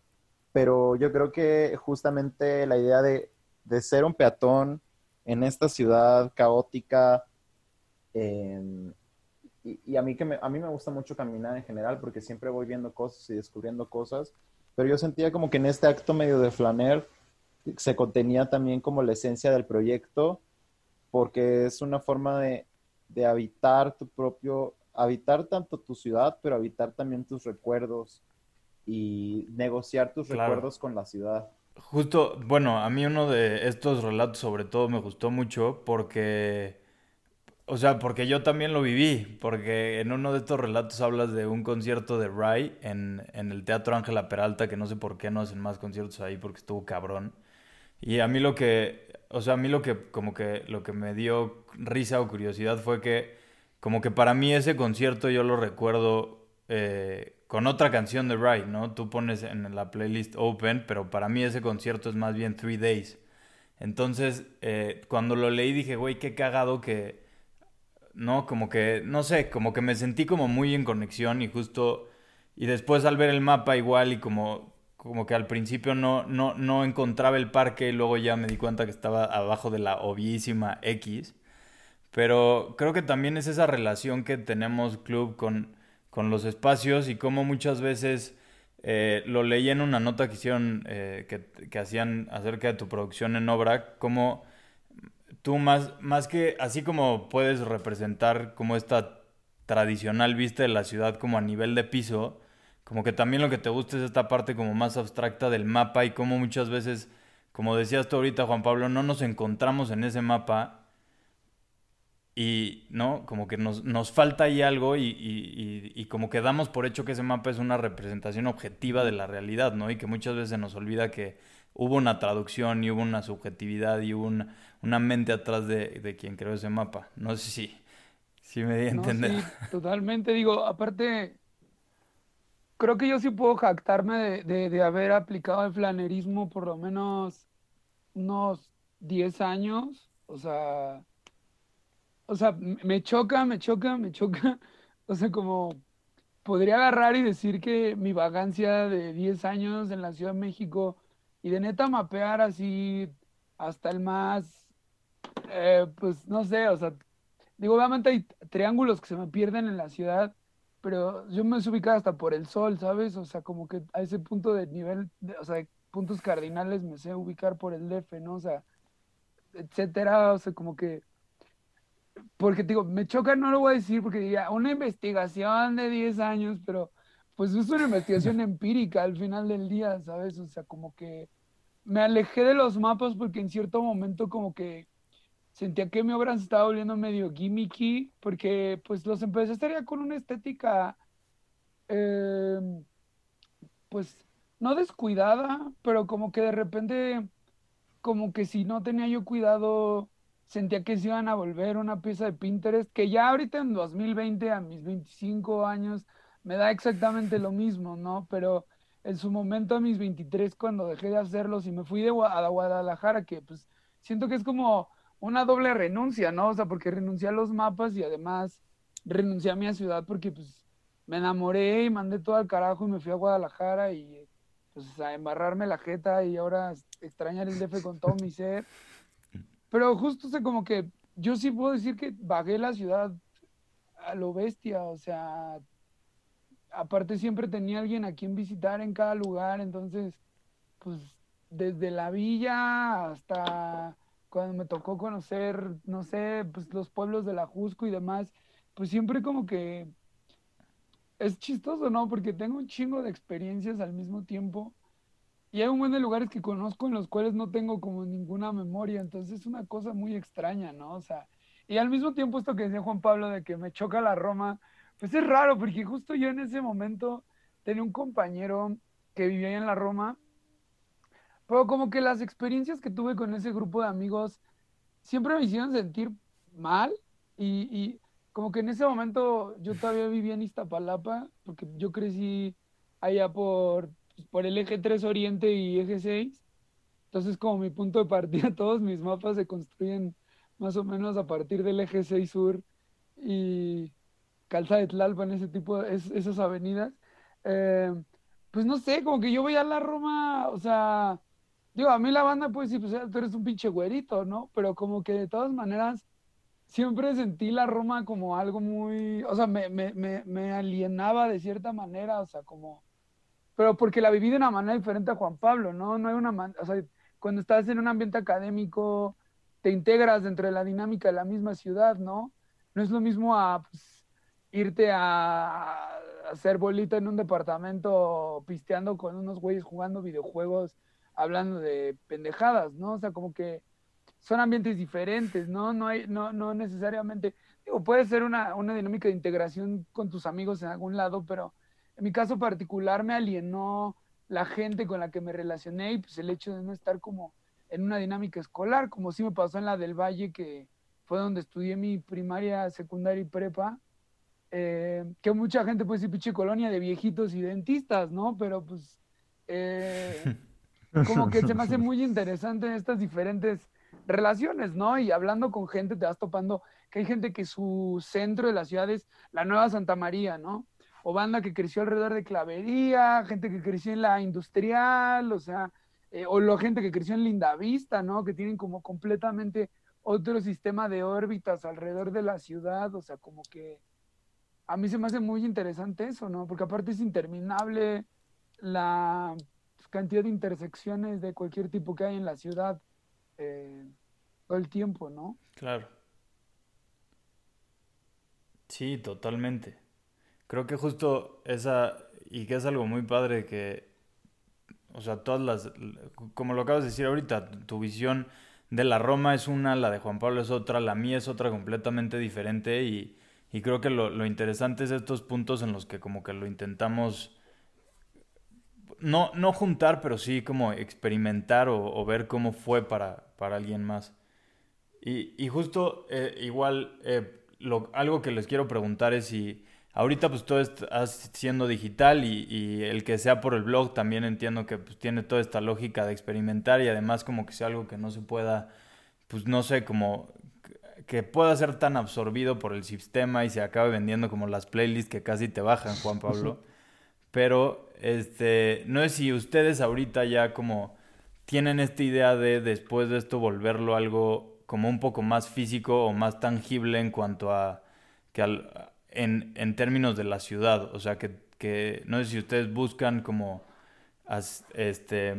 pero yo creo que justamente la idea de, de ser un peatón, en esta ciudad caótica. Em, y, a, mí que me, a mí me gusta mucho caminar en general porque siempre voy viendo cosas y descubriendo cosas. Pero yo sentía como que en este acto medio de flaner se contenía también como la esencia del proyecto porque es una forma de, de habitar tu propio, habitar tanto tu ciudad, pero habitar también tus recuerdos y negociar tus recuerdos con la ciudad. Justo, bueno, a mí uno de estos relatos sobre todo me gustó mucho porque, o sea, porque yo también lo viví, porque en uno de estos relatos hablas de un concierto de Rai en, en el Teatro Ángela Peralta, que no sé por qué no hacen más conciertos ahí porque estuvo cabrón. Y a mí lo que, o sea, a mí lo que como que lo que me dio risa o curiosidad fue que como que para mí ese concierto yo lo recuerdo eh, con otra canción de Ride, ¿no? Tú pones en la playlist Open, pero para mí ese concierto es más bien Three Days. Entonces, eh, cuando lo leí dije, güey, qué cagado que, ¿no? Como que, no sé, como que me sentí como muy en conexión y justo, y después al ver el mapa igual y como, como que al principio no, no, no encontraba el parque y luego ya me di cuenta que estaba abajo de la obvísima X. Pero creo que también es esa relación que tenemos club con con los espacios y cómo muchas veces eh, lo leí en una nota que hicieron, eh, que, hacían acerca de tu producción en obra, cómo tú más, más que, así como puedes representar como esta tradicional vista de la ciudad como a nivel de piso, como que también lo que te gusta es esta parte como más abstracta del mapa y cómo muchas veces, como decías tú ahorita Juan Pablo, no nos encontramos en ese mapa y no como que nos, nos falta ahí algo y, y, y, como que damos por hecho que ese mapa es una representación objetiva de la realidad, ¿no? Y que muchas veces nos olvida que hubo una traducción y hubo una subjetividad y hubo una, una mente atrás de, de, quien creó ese mapa. No sé si, si me di a entender. sí, totalmente. Digo, aparte, creo que yo sí puedo jactarme de, de, de haber aplicado el flanerismo por lo menos unos 10 años. O sea o sea, me choca, me choca, me choca. O sea, como podría agarrar y decir que mi vagancia de 10 años en la Ciudad de México y de neta mapear así hasta el más Eh, pues no sé, o sea, digo, obviamente hay triángulos que se me pierden en la ciudad, pero yo me he ubicado hasta por el sol, ¿sabes? O sea, como que a ese punto de nivel, de- o sea, de puntos cardinales me sé ubicar por el DF, ¿no? O sea, etcétera, o sea, como que, porque digo, me choca, no lo voy a decir porque diría, una investigación de 10 años, pero pues es una investigación empírica al final del día, ¿sabes? O sea, como que me alejé de los mapas porque en cierto momento como que sentía que mi obra se estaba volviendo medio gimmicky, porque pues los empecé a hacer con una estética, eh, pues no descuidada, pero como que de repente, como que si no tenía yo cuidado, sentía que se iban a volver una pieza de Pinterest, que ya ahorita en 2020, a mis 25 años, me da exactamente lo mismo, ¿no? Pero en su momento, a mis 23, cuando dejé de hacerlos y me fui de a Guadalajara, que pues siento que es como una doble renuncia, ¿no? O sea, porque renuncié a los mapas y además renuncié a mi ciudad porque pues me enamoré y mandé todo al carajo y me fui a Guadalajara y pues a embarrarme la jeta y ahora extrañar el DF con todo mi ser. Pero justo, o sea, como que yo sí puedo decir que vagué la ciudad a lo bestia, o sea, aparte siempre tenía alguien a quien visitar en cada lugar, entonces, pues desde la villa hasta cuando me tocó conocer, no sé, pues los pueblos de la Jusco y demás, pues siempre como que es chistoso, ¿no? Porque tengo un chingo de experiencias al mismo tiempo y hay un buen de lugares que conozco en los cuales no tengo como ninguna memoria, entonces es una cosa muy extraña, ¿no? O sea, y al mismo tiempo esto que decía Juan Pablo de que me choca la Roma, pues es raro, porque justo yo en ese momento tenía un compañero que vivía en la Roma, pero como que las experiencias que tuve con ese grupo de amigos siempre me hicieron sentir mal y, como que en ese momento yo todavía vivía en Iztapalapa, porque yo crecí allá por, pues, por el eje 3 Oriente y eje 6. Entonces, como mi punto de partida, todos mis mapas se construyen más o menos a partir del eje 6 Sur y Calzada de Tlalpan, ese tipo, es, esas avenidas. Eh, pues no sé, como que yo voy a la Roma, o sea, digo, a mí la banda puede decir, pues tú eres un pinche güerito, ¿no? Pero como que de todas maneras, siempre sentí la Roma como algo muy, o sea, me, me, me, me alienaba de cierta manera, o sea, como pero porque la viví de una manera diferente a Juan Pablo, ¿no? No hay una manera, o sea, cuando estás en un ambiente académico, te integras dentro de la dinámica de la misma ciudad, ¿no? No es lo mismo a pues, irte a, a, hacer bolita en un departamento pisteando con unos güeyes jugando videojuegos, hablando de pendejadas, ¿no? O sea, como que son ambientes diferentes, ¿no? No hay, no, no necesariamente, digo, puede ser una, una dinámica de integración con tus amigos en algún lado, pero en mi caso particular me alienó la gente con la que me relacioné y pues el hecho de no estar como en una dinámica escolar, como sí me pasó en la del Valle, que fue donde estudié mi primaria, secundaria y prepa, eh, que mucha gente puede decir pinche colonia de viejitos y dentistas, ¿no? Pero pues eh, como que se me hace muy interesante estas diferentes relaciones, ¿no? Y hablando con gente te vas topando que hay gente que su centro de la ciudad es la Nueva Santa María, ¿no? o banda que creció alrededor de Clavería, gente que creció en la industrial, o sea, eh, o la gente que creció en Lindavista, ¿no? Que tienen como completamente otro sistema de órbitas alrededor de la ciudad, o sea, como que a mí se me hace muy interesante eso, ¿no? Porque aparte es interminable la cantidad de intersecciones de cualquier tipo que hay en la ciudad eh, todo el tiempo, ¿no? Claro. Sí, totalmente. Creo que justo esa, y que es algo muy padre que, o sea, todas las, como lo acabas de decir ahorita, tu visión de la Roma es una, la de Juan Pablo es otra, la mía es otra completamente diferente y, y creo que lo, lo, interesante es estos puntos en los que como que lo intentamos, no, no juntar, pero sí como experimentar o, o ver cómo fue para, para alguien más. Y, y justo eh, igual, eh, lo, algo que les quiero preguntar es si Ahorita pues todo está siendo digital y, y, el que sea por el blog también entiendo que pues, tiene toda esta lógica de experimentar y además como que sea algo que no se pueda, pues no sé, como que pueda ser tan absorbido por el sistema y se acabe vendiendo como las playlists que casi te bajan, Juan Pablo. Pero, este, no sé si ustedes ahorita ya como tienen esta idea de después de esto volverlo algo como un poco más físico o más tangible en cuanto a que al, en, en términos de la ciudad. O sea, que, que no sé si ustedes buscan como, este,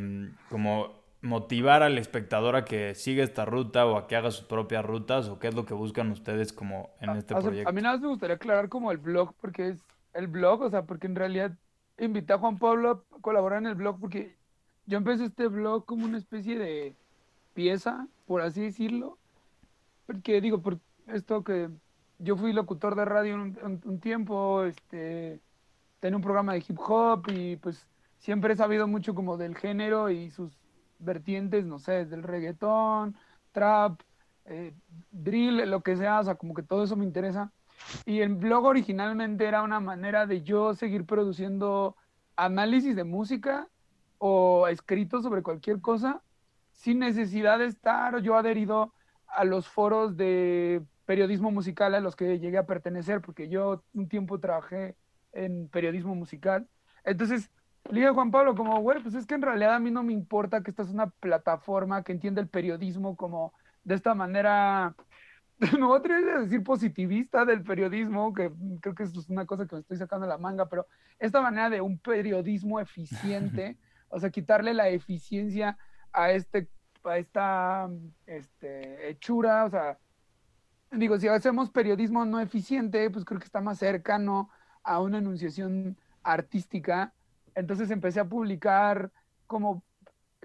como motivar al espectador a que siga esta ruta o a que haga sus propias rutas o qué es lo que buscan ustedes como en este proyecto. A mí nada más me gustaría aclarar como el blog, porque es el blog, o sea, porque en realidad invité a Juan Pablo a colaborar en el blog porque yo empecé este blog como una especie de pieza, por así decirlo, porque digo, por esto que yo fui locutor de radio un, tiempo, este, tenía un programa de hip hop y pues siempre he sabido mucho como del género y sus vertientes, no sé, del reggaetón, trap, eh, drill, lo que sea, o sea, como que todo eso me interesa. Y el blog originalmente era una manera de yo seguir produciendo análisis de música o escritos sobre cualquier cosa sin necesidad de estar yo adherido a los foros de periodismo musical a los que llegué a pertenecer, porque yo un tiempo trabajé en periodismo musical. Entonces, le dije a Juan Pablo como, güey, pues es que en realidad a mí no me importa que esta es una plataforma que entiende el periodismo como de esta manera, no voy a decir positivista del periodismo, que creo que es una cosa que me estoy sacando de la manga, pero esta manera de un periodismo eficiente, o sea, quitarle la eficiencia a este a esta este, hechura, o sea, digo, si hacemos periodismo no eficiente, pues creo que está más cercano a una enunciación artística. Entonces empecé a publicar como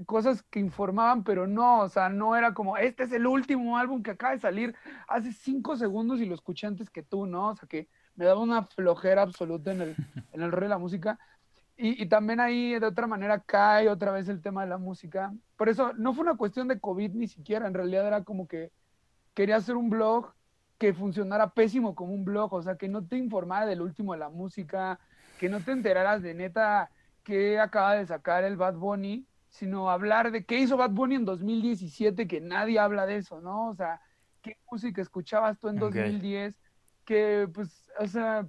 cosas que informaban, pero no, o sea, no era como, este es el último álbum que acaba de salir hace cinco segundos y lo escuché antes que tú, ¿no? O sea, que me daba una flojera absoluta en el, en el rey de la música. Y, y, también ahí de otra manera cae otra vez el tema de la música. Por eso no fue una cuestión de COVID ni siquiera, en realidad era como que quería hacer un blog que funcionara pésimo como un blog, o sea, que no te informara del último de la música, que no te enteraras de neta que acaba de sacar el Bad Bunny, sino hablar de qué hizo Bad Bunny en 2017, que nadie habla de eso, ¿no? O sea, qué música escuchabas tú en 2010, que pues, o sea,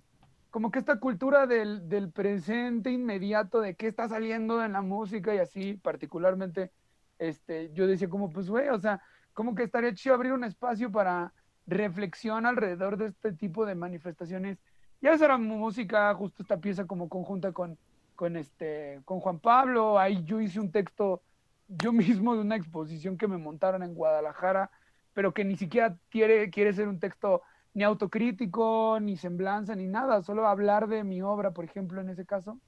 como que esta cultura del, del presente inmediato, de qué está saliendo en la música y así, particularmente, este, yo decía como, pues, güey, o sea, como que estaría chido abrir un espacio para reflexión alrededor de este tipo de manifestaciones. Ya será música, justo esta pieza como conjunta con, con, este, con Juan Pablo. Ahí yo hice un texto yo mismo de una exposición que me montaron en Guadalajara, pero que ni siquiera quiere, quiere ser un texto ni autocrítico, ni semblanza, ni nada, solo hablar de mi obra, por ejemplo, en ese caso.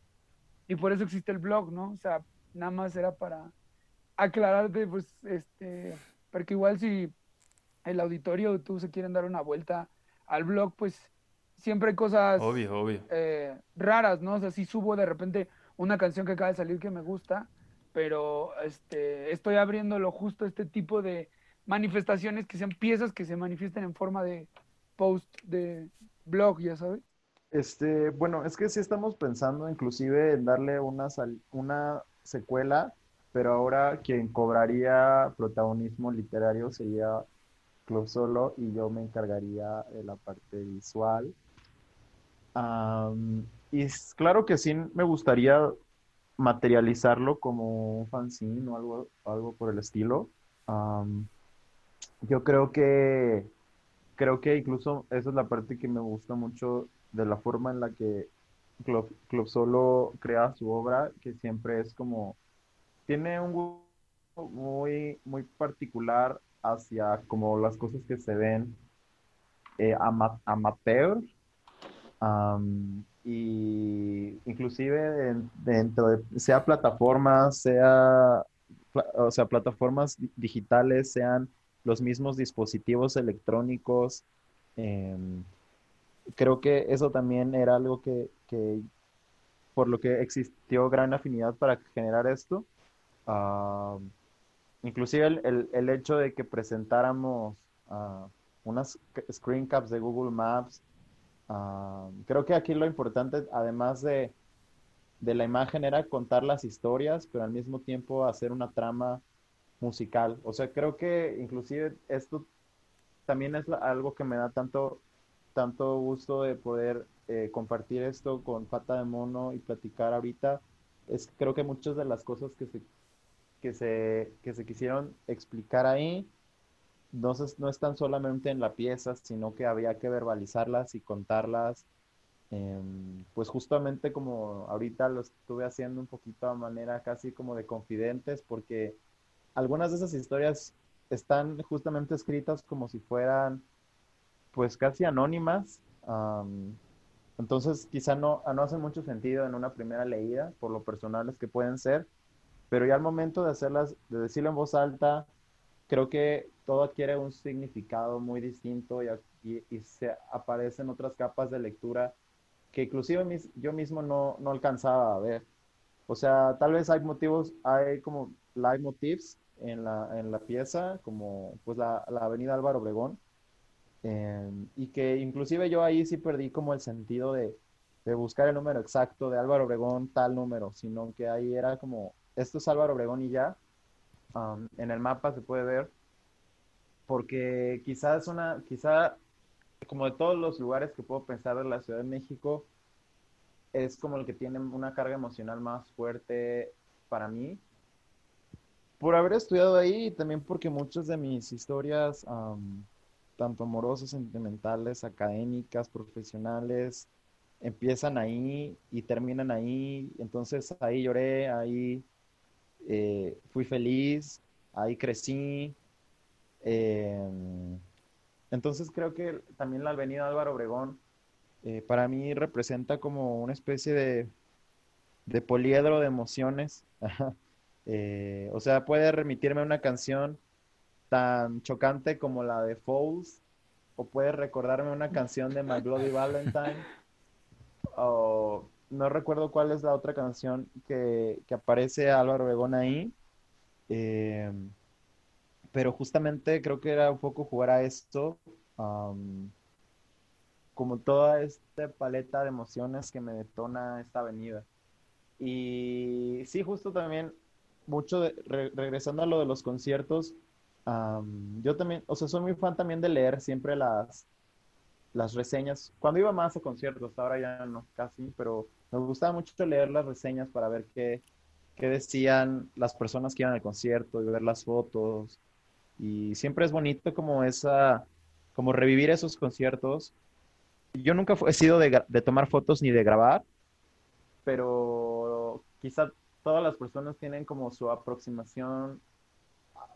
Y por eso existe el blog, ¿no? O sea, nada más era para aclararte, pues, este, porque igual si el auditorio tú se quieren dar una vuelta al blog, pues siempre hay cosas obvio, obvio. Eh, raras, ¿no? O sea, si subo de repente una canción que acaba de salir que me gusta, pero este, estoy abriéndolo justo a este tipo de manifestaciones que sean piezas que se manifiesten en forma de post de blog, ya sabes. Este, bueno, es que sí estamos pensando inclusive en darle una, una secuela, pero ahora quien cobraría protagonismo literario sería Club Solo y yo me encargaría de la parte visual. Y claro que sí me gustaría materializarlo como un fanzine o algo, algo por el estilo. yo creo que creo que incluso esa es la parte que me gusta mucho de la forma en la que Club, Club Solo crea su obra, que siempre es como tiene un gusto muy muy particular hacia como las cosas que se ven eh, amateur y inclusive dentro de sea plataformas sea o sea plataformas digitales sean los mismos dispositivos electrónicos em, creo que eso también era algo que, que, por lo que existió gran afinidad para generar esto. Inclusive el, el, hecho de que presentáramos uh, unas screen caps de Google Maps, uh, creo que aquí lo importante, además de, de, la imagen, era contar las historias, pero al mismo tiempo hacer una trama musical. O sea, creo que inclusive esto también es algo que me da tanto, tanto gusto de poder eh, compartir esto con Pata de Mono y platicar ahorita. Es creo que muchas de las cosas que se que se, que se quisieron explicar ahí, no, no están solamente en la pieza, sino que había que verbalizarlas y contarlas, em, pues justamente como ahorita lo estuve haciendo un poquito a manera casi como de confidentes, porque algunas de esas historias están justamente escritas como si fueran pues casi anónimas. entonces quizá no, no hacen mucho sentido en una primera leída, por lo personales que pueden ser, pero ya al momento de hacerlas, de decirlo en voz alta, creo que todo adquiere un significado muy distinto y, y, se aparecen otras capas de lectura que inclusive yo mismo no, no, alcanzaba a ver. O sea, tal vez hay motivos, hay como live motifs en la, en la pieza, como pues la, la avenida Álvaro Obregón, em, y que inclusive yo ahí sí perdí como el sentido de, de buscar el número exacto de Álvaro Obregón, tal número, sino que ahí era como, esto es Álvaro Obregón y ya, en el mapa se puede ver, porque quizás una, quizá como de todos los lugares que puedo pensar de la Ciudad de México, es como el que tiene una carga emocional más fuerte para mí. Por haber estudiado ahí y también porque muchas de mis historias, tanto amorosas, sentimentales, académicas, profesionales, empiezan ahí y terminan ahí. Entonces ahí lloré, ahí eh, fui feliz, ahí crecí. Em, entonces creo que también la Avenida Álvaro Obregón eh, para mí representa como una especie de, de poliedro de emociones. Eh, o sea, puede remitirme una canción tan chocante como la de Falls, o puede recordarme una canción de My Bloody Valentine, o no recuerdo cuál es la otra canción que, aparece Álvaro Obregón ahí. Eh, pero justamente creo que era un poco jugar a esto, como toda esta paleta de emociones que me detona esta avenida. Y sí, justo también, mucho regresando a lo de los conciertos, yo también, o sea, soy muy fan también de leer siempre las, las reseñas. Cuando iba más a conciertos, ahora ya no, casi, pero me gustaba mucho leer las reseñas para ver qué, qué decían las personas que iban al concierto y ver las fotos. Y siempre es bonito como esa, como revivir esos conciertos. Yo nunca he sido de, de tomar fotos ni de grabar, pero quizá todas las personas tienen como su aproximación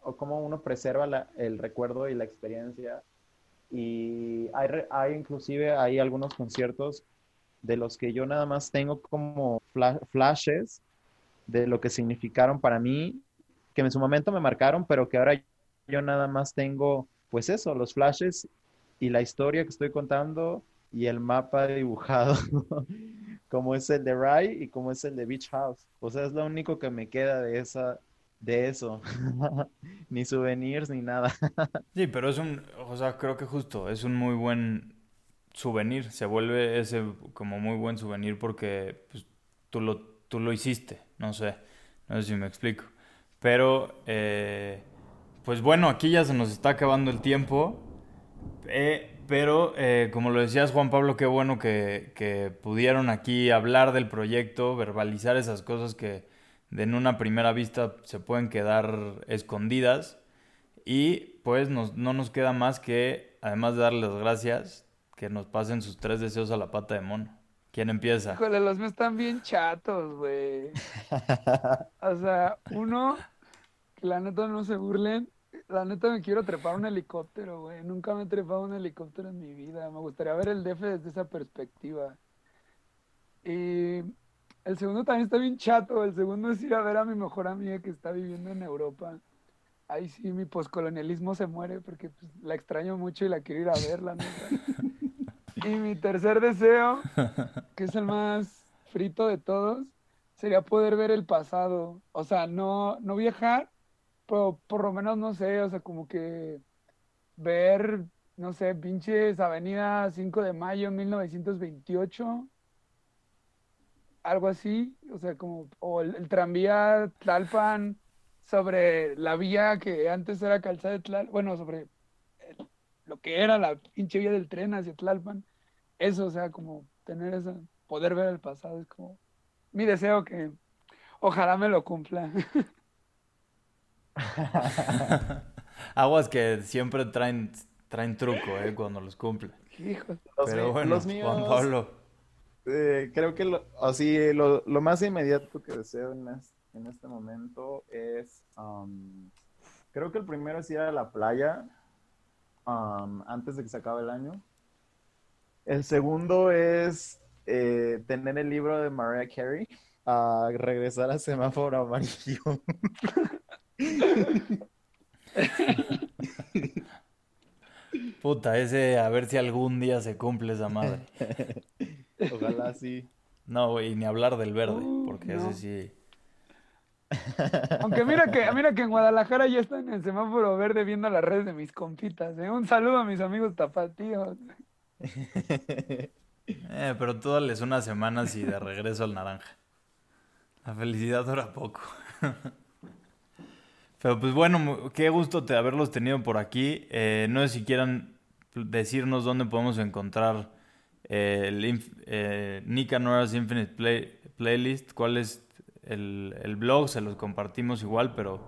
o cómo uno preserva el recuerdo y la experiencia y hay, hay inclusive hay algunos conciertos de los que yo nada más tengo como flashes de lo que significaron para mí, que en su momento me marcaron, pero que ahora yo nada más tengo, pues eso, los flashes y la historia que estoy contando y el mapa dibujado, como es el de Rai y como es el de Beach House. O sea, es lo único que me queda de esa, de eso. ni souvenirs ni nada. sí, pero es un, o sea, creo que justo, es un muy buen souvenir. Se vuelve ese como muy buen souvenir porque pues, tú, lo, tú lo hiciste. No sé, no sé si me explico. Pero, eh, pues bueno, aquí ya se nos está acabando el tiempo. Eh, pero, eh, como lo decías Juan Pablo, qué bueno que, que pudieron aquí hablar del proyecto, verbalizar esas cosas que en una primera vista se pueden quedar escondidas. Y pues no nos queda más que, además de darles gracias, que nos pasen sus tres deseos a la pata de mono. ¿Quién empieza? Híjole, los míos están bien chatos, güey. o sea, uno, que la neta no se burlen. La neta me quiero trepar un helicóptero, güey. Nunca me he trepado un helicóptero en mi vida. Me gustaría ver el DF desde esa perspectiva. Y el segundo también está bien chato. El segundo es ir a ver a mi mejor amiga que está viviendo en Europa. Ahí sí, mi poscolonialismo se muere porque pues, la extraño mucho y la quiero ir a ver, la neta. y mi tercer deseo, que es el más frito de todos, sería poder ver el pasado. O sea, no, no viajar, pero por lo menos, no sé, o sea, como que ver, no sé, pinches Avenida 5 de Mayo 1928 algo así, o sea, como, o el, tranvía Tlalpan sobre la vía que antes era calzada de Tlalpan, bueno, sobre lo que era la pinche vía del tren hacia Tlalpan, eso, o sea, como tener esa, poder ver el pasado, es como mi deseo que ojalá me lo cumpla. Aguas que siempre traen, traen truco, ¿eh? Cuando los cumple. Hijo. Los, Pero bueno, los míos, Juan Pablo. Eh, creo que lo, así, lo, lo más inmediato que deseo en, es- en este momento es, um, creo que el primero es ir a la playa um, antes de que se acabe el año. El segundo es eh, tener el libro de Mariah Carey, a regresar a semáforo amarillo. Puta, ese, a ver si algún día se cumple esa madre. Ojalá sí. No, güey, ni hablar del verde, Uh, porque no. ese sí. Aunque mira que, mira que en Guadalajara ya están en el semáforo verde viendo las redes de mis compitas. ¿eh? Un saludo a mis amigos tapatíos. Eh, pero tú dales unas semanas y de regreso al naranja. La felicidad dura poco. Pero pues bueno, qué gusto te haberlos tenido por aquí. Eh, no sé si quieran decirnos dónde podemos encontrar el inf- eh, Nicanor's Infinite Play- Playlist. ¿Cuál es el, el blog? Se los compartimos igual, pero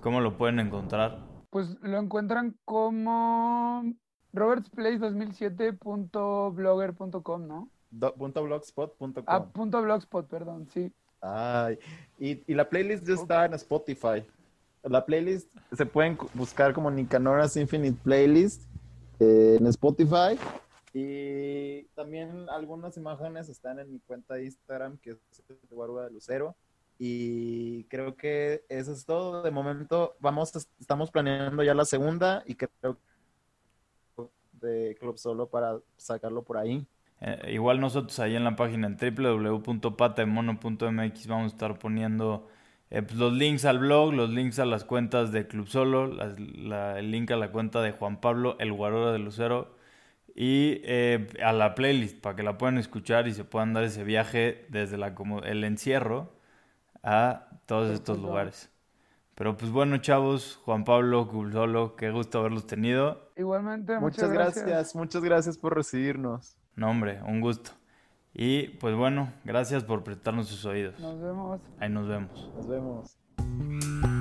¿cómo lo pueden encontrar? Pues lo encuentran como robertsplace2007.blogger.com, ¿no? Blogspot.com. Ah, punto blogspot, perdón, sí. Ay, y, y la playlist ya está en Spotify. La playlist se pueden buscar como Nicanora's Infinite Playlist eh, en Spotify. Y también algunas imágenes están en mi cuenta de Instagram, que es Guarua de Lucero. Y creo que eso es todo. De momento, vamos, estamos planeando ya la segunda y creo de Club Solo para sacarlo por ahí. Eh, igual nosotros ahí en la página en www.patademono.mx vamos a estar poniendo eh, pues, los links al blog, los links a las cuentas de Club Solo, el link a la cuenta de Juan Pablo, el Guarora de Lucero, y eh, a la playlist para que la puedan escuchar y se puedan dar ese viaje desde la, como, el encierro a todos estos Perfecto. lugares. Pero pues bueno, chavos, Juan Pablo, Club Solo, qué gusto haberlos tenido. Igualmente, Muchas gracias, muchas gracias por recibirnos. No, hombre, un gusto. Y pues bueno, gracias por prestarnos sus oídos. Nos vemos. Ahí nos vemos. Nos vemos.